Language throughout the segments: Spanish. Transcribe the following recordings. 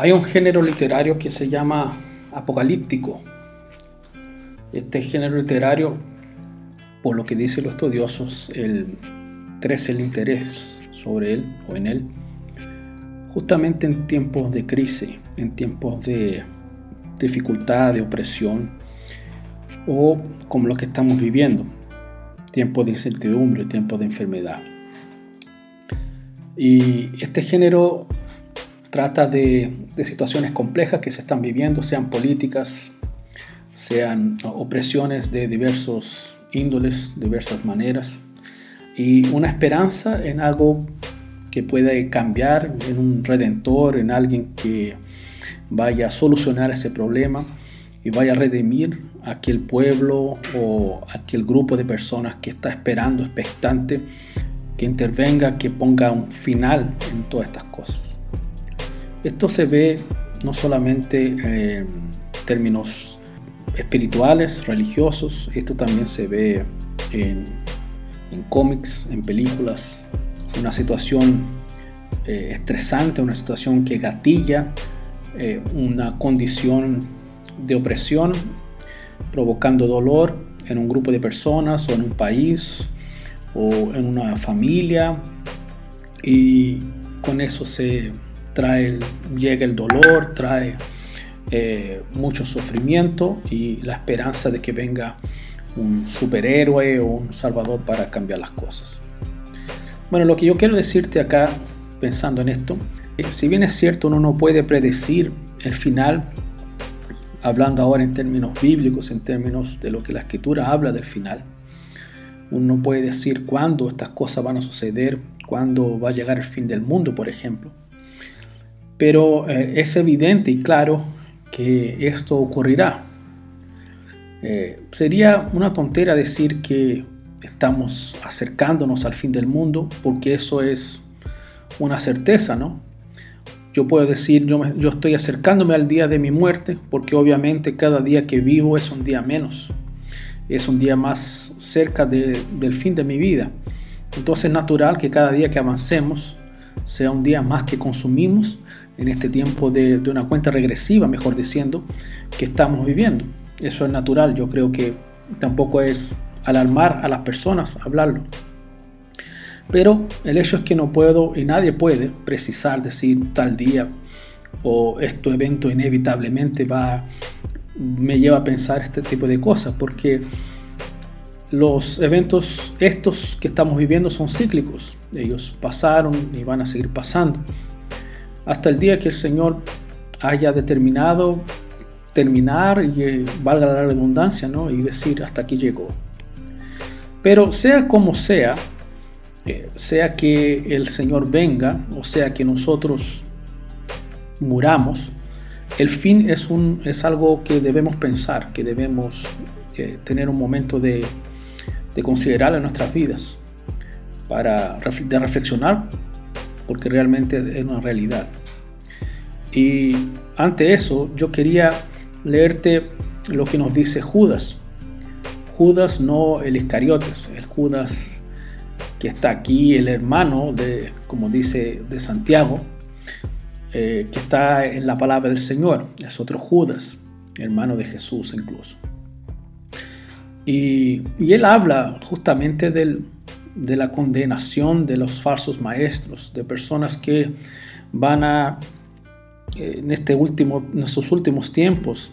Hay un género literario que se llama apocalíptico. Este género literario, por lo que dicen los estudiosos, el, crece el interés sobre él o en él, justamente en tiempos de crisis, en tiempos de dificultad, de opresión, o como lo que estamos viviendo, tiempos de incertidumbre, tiempos de enfermedad. Y este género trata de, situaciones complejas que se están viviendo, sean políticas, sean opresiones de diversos índoles, diversas maneras, y una esperanza en algo que puede cambiar, en un redentor, en alguien que vaya a solucionar ese problema y vaya a redimir a aquel pueblo o aquel grupo de personas que está esperando, expectante, que intervenga, que ponga un final en todas estas cosas. Esto se ve no solamente en términos espirituales, religiosos, esto también se ve en, cómics, en películas, una situación eh, estresante, una situación que gatilla eh, una condición de opresión, provocando dolor en un grupo de personas o en un país o en una familia y con eso se trae, llega el dolor, trae eh, mucho sufrimiento y la esperanza de que venga un superhéroe o un salvador para cambiar las cosas. Bueno, lo que yo quiero decirte acá, pensando en esto, si bien es cierto uno no puede predecir el final, hablando ahora en términos bíblicos, en términos de lo que la escritura habla del final, uno no puede decir cuándo estas cosas van a suceder, cuándo va a llegar el fin del mundo, por ejemplo. Pero eh, es evidente y claro que esto ocurrirá. Eh, sería una tontera decir que estamos acercándonos al fin del mundo, porque eso es una certeza, ¿no? Yo puedo decir, yo, yo estoy acercándome al día de mi muerte, porque obviamente cada día que vivo es un día menos, es un día más cerca del fin de mi vida. Entonces es natural que cada día que avancemos sea un día más que consumimos en este tiempo de, una cuenta regresiva, mejor diciendo, que estamos viviendo. Eso es natural, yo creo que tampoco es alarmar a las personas hablarlo. Pero el hecho es que no puedo y nadie puede precisar, decir tal día o este evento inevitablemente va, me lleva a pensar este tipo de cosas, porque los eventos estos que estamos viviendo son cíclicos. Ellos pasaron y van a seguir pasando hasta el día que el Señor haya determinado terminar y valga la redundancia, ¿no? Y decir hasta aquí llegó. Pero sea como sea, eh, sea que el Señor venga o sea que nosotros muramos, el fin es, un, es algo que debemos pensar, que debemos eh, tener un momento de, de considerar en nuestras vidas, para de reflexionar porque realmente es una realidad. Y ante eso yo quería leerte lo que nos dice Judas. Judas no el Iscariotes, el Judas que está aquí, el hermano de, como dice, de Santiago, eh, que está en la palabra del Señor. Es otro Judas, hermano de Jesús incluso. Y, y él habla justamente del, de la condenación de los falsos maestros, de personas que van a, en, este último, en estos últimos tiempos,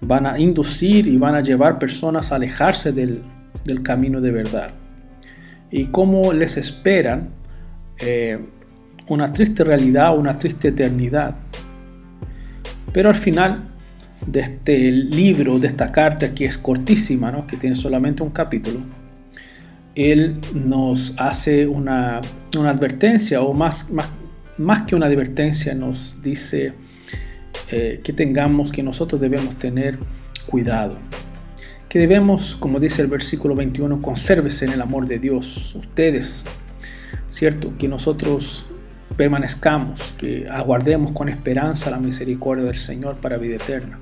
van a inducir y van a llevar personas a alejarse del, camino de verdad. Y cómo les esperan eh, una triste realidad, una triste eternidad. Pero al final de este libro, de esta carta que es cortísima, que tiene solamente un capítulo, él nos hace una, advertencia o más, más, que una advertencia nos dice eh, que tengamos, que nosotros debemos tener cuidado. Que debemos, como dice el versículo 21, consérvese en el amor de Dios. Ustedes, ¿cierto? Que nosotros permanezcamos, que aguardemos con esperanza la misericordia del Señor para vida eterna.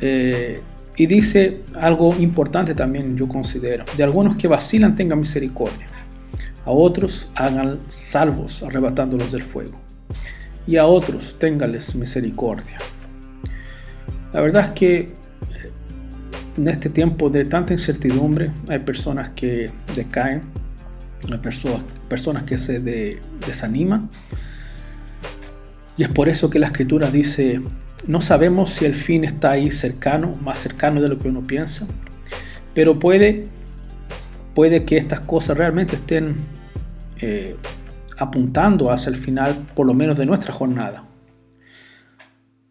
Eh, y dice algo importante también, yo considero, de algunos que vacilan tengan misericordia, a otros hagan salvos arrebatándolos del fuego. y a otros téngales misericordia. La verdad es que eh, en este tiempo de tanta incertidumbre hay personas que decaen, hay personas, personas que se desaniman. Y es por eso que la escritura dice, no sabemos si el fin está ahí cercano, más cercano de lo que uno piensa, pero puede, puede que estas cosas realmente estén eh, apuntando hacia el final, por lo menos de nuestra jornada.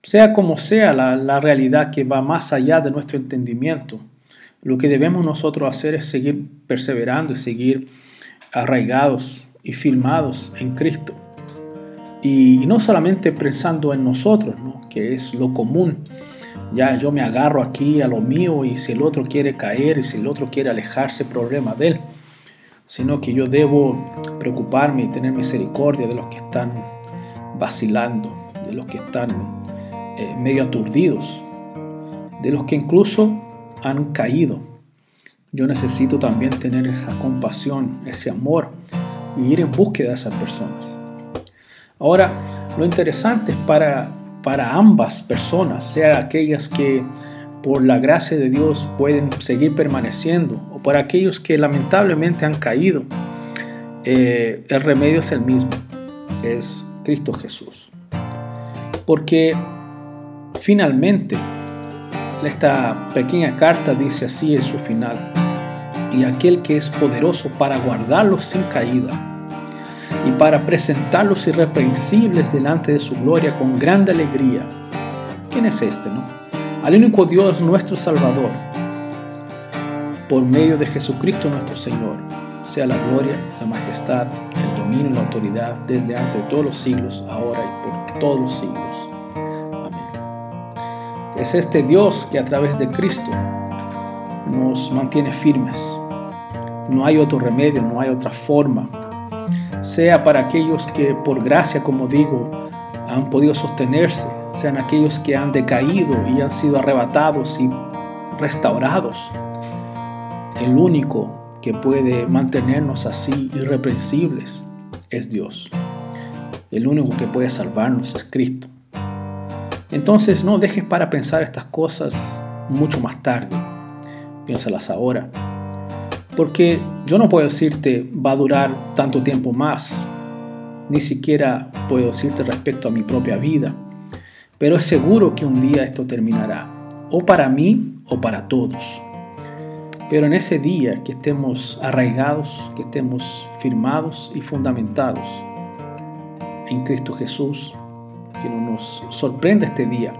Sea como sea la, realidad que va más allá de nuestro entendimiento, lo que debemos nosotros hacer es seguir perseverando y seguir arraigados y firmados en Cristo. Y, no solamente pensando en nosotros, que es lo común. Ya yo me agarro aquí a lo mío y si el otro quiere caer y si el otro quiere alejarse, problema de él. Sino que yo debo preocuparme y tener misericordia de los que están vacilando, de los que están eh, medio aturdidos, de los que incluso han caído. Yo necesito también tener esa compasión, ese amor y ir en búsqueda de esas personas. Ahora, lo interesante es para, para ambas personas, sea aquellas que por la gracia de Dios pueden seguir permaneciendo o para aquellos que lamentablemente han caído, eh, el remedio es el mismo, es Cristo Jesús. Porque finalmente, esta pequeña carta dice así en su final, y aquel que es poderoso para guardarlos sin caída y para presentarlos irreprensibles delante de su gloria con grande alegría. ¿Quién es este, no? Al único Dios nuestro Salvador, por medio de Jesucristo nuestro Señor, sea la gloria, la majestad, el dominio y la autoridad desde antes de todos los siglos, ahora y por todos los siglos. Amén. Es este Dios que a través de Cristo nos mantiene firmes. No hay otro remedio, no hay otra forma sea para aquellos que por gracia, como digo, han podido sostenerse, sean aquellos que han decaído y han sido arrebatados y restaurados. El único que puede mantenernos así irreprensibles es Dios. El único que puede salvarnos es Cristo. Entonces no dejes para pensar estas cosas mucho más tarde. Piénsalas ahora porque yo no puedo decirte va a durar tanto tiempo más, ni siquiera puedo decirte respecto a mi propia vida, pero es seguro que un día esto terminará, o para mí o para todos. Pero en ese día que estemos arraigados, que estemos firmados y fundamentados en Cristo Jesús, que no nos sorprenda este día,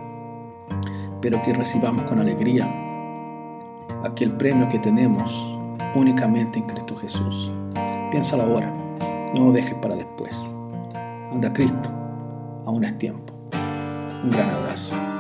pero que recibamos con alegría aquel premio que tenemos únicamente en Cristo Jesús. Piénsalo ahora, no lo dejes para después. Anda Cristo, aún es tiempo. Un gran abrazo.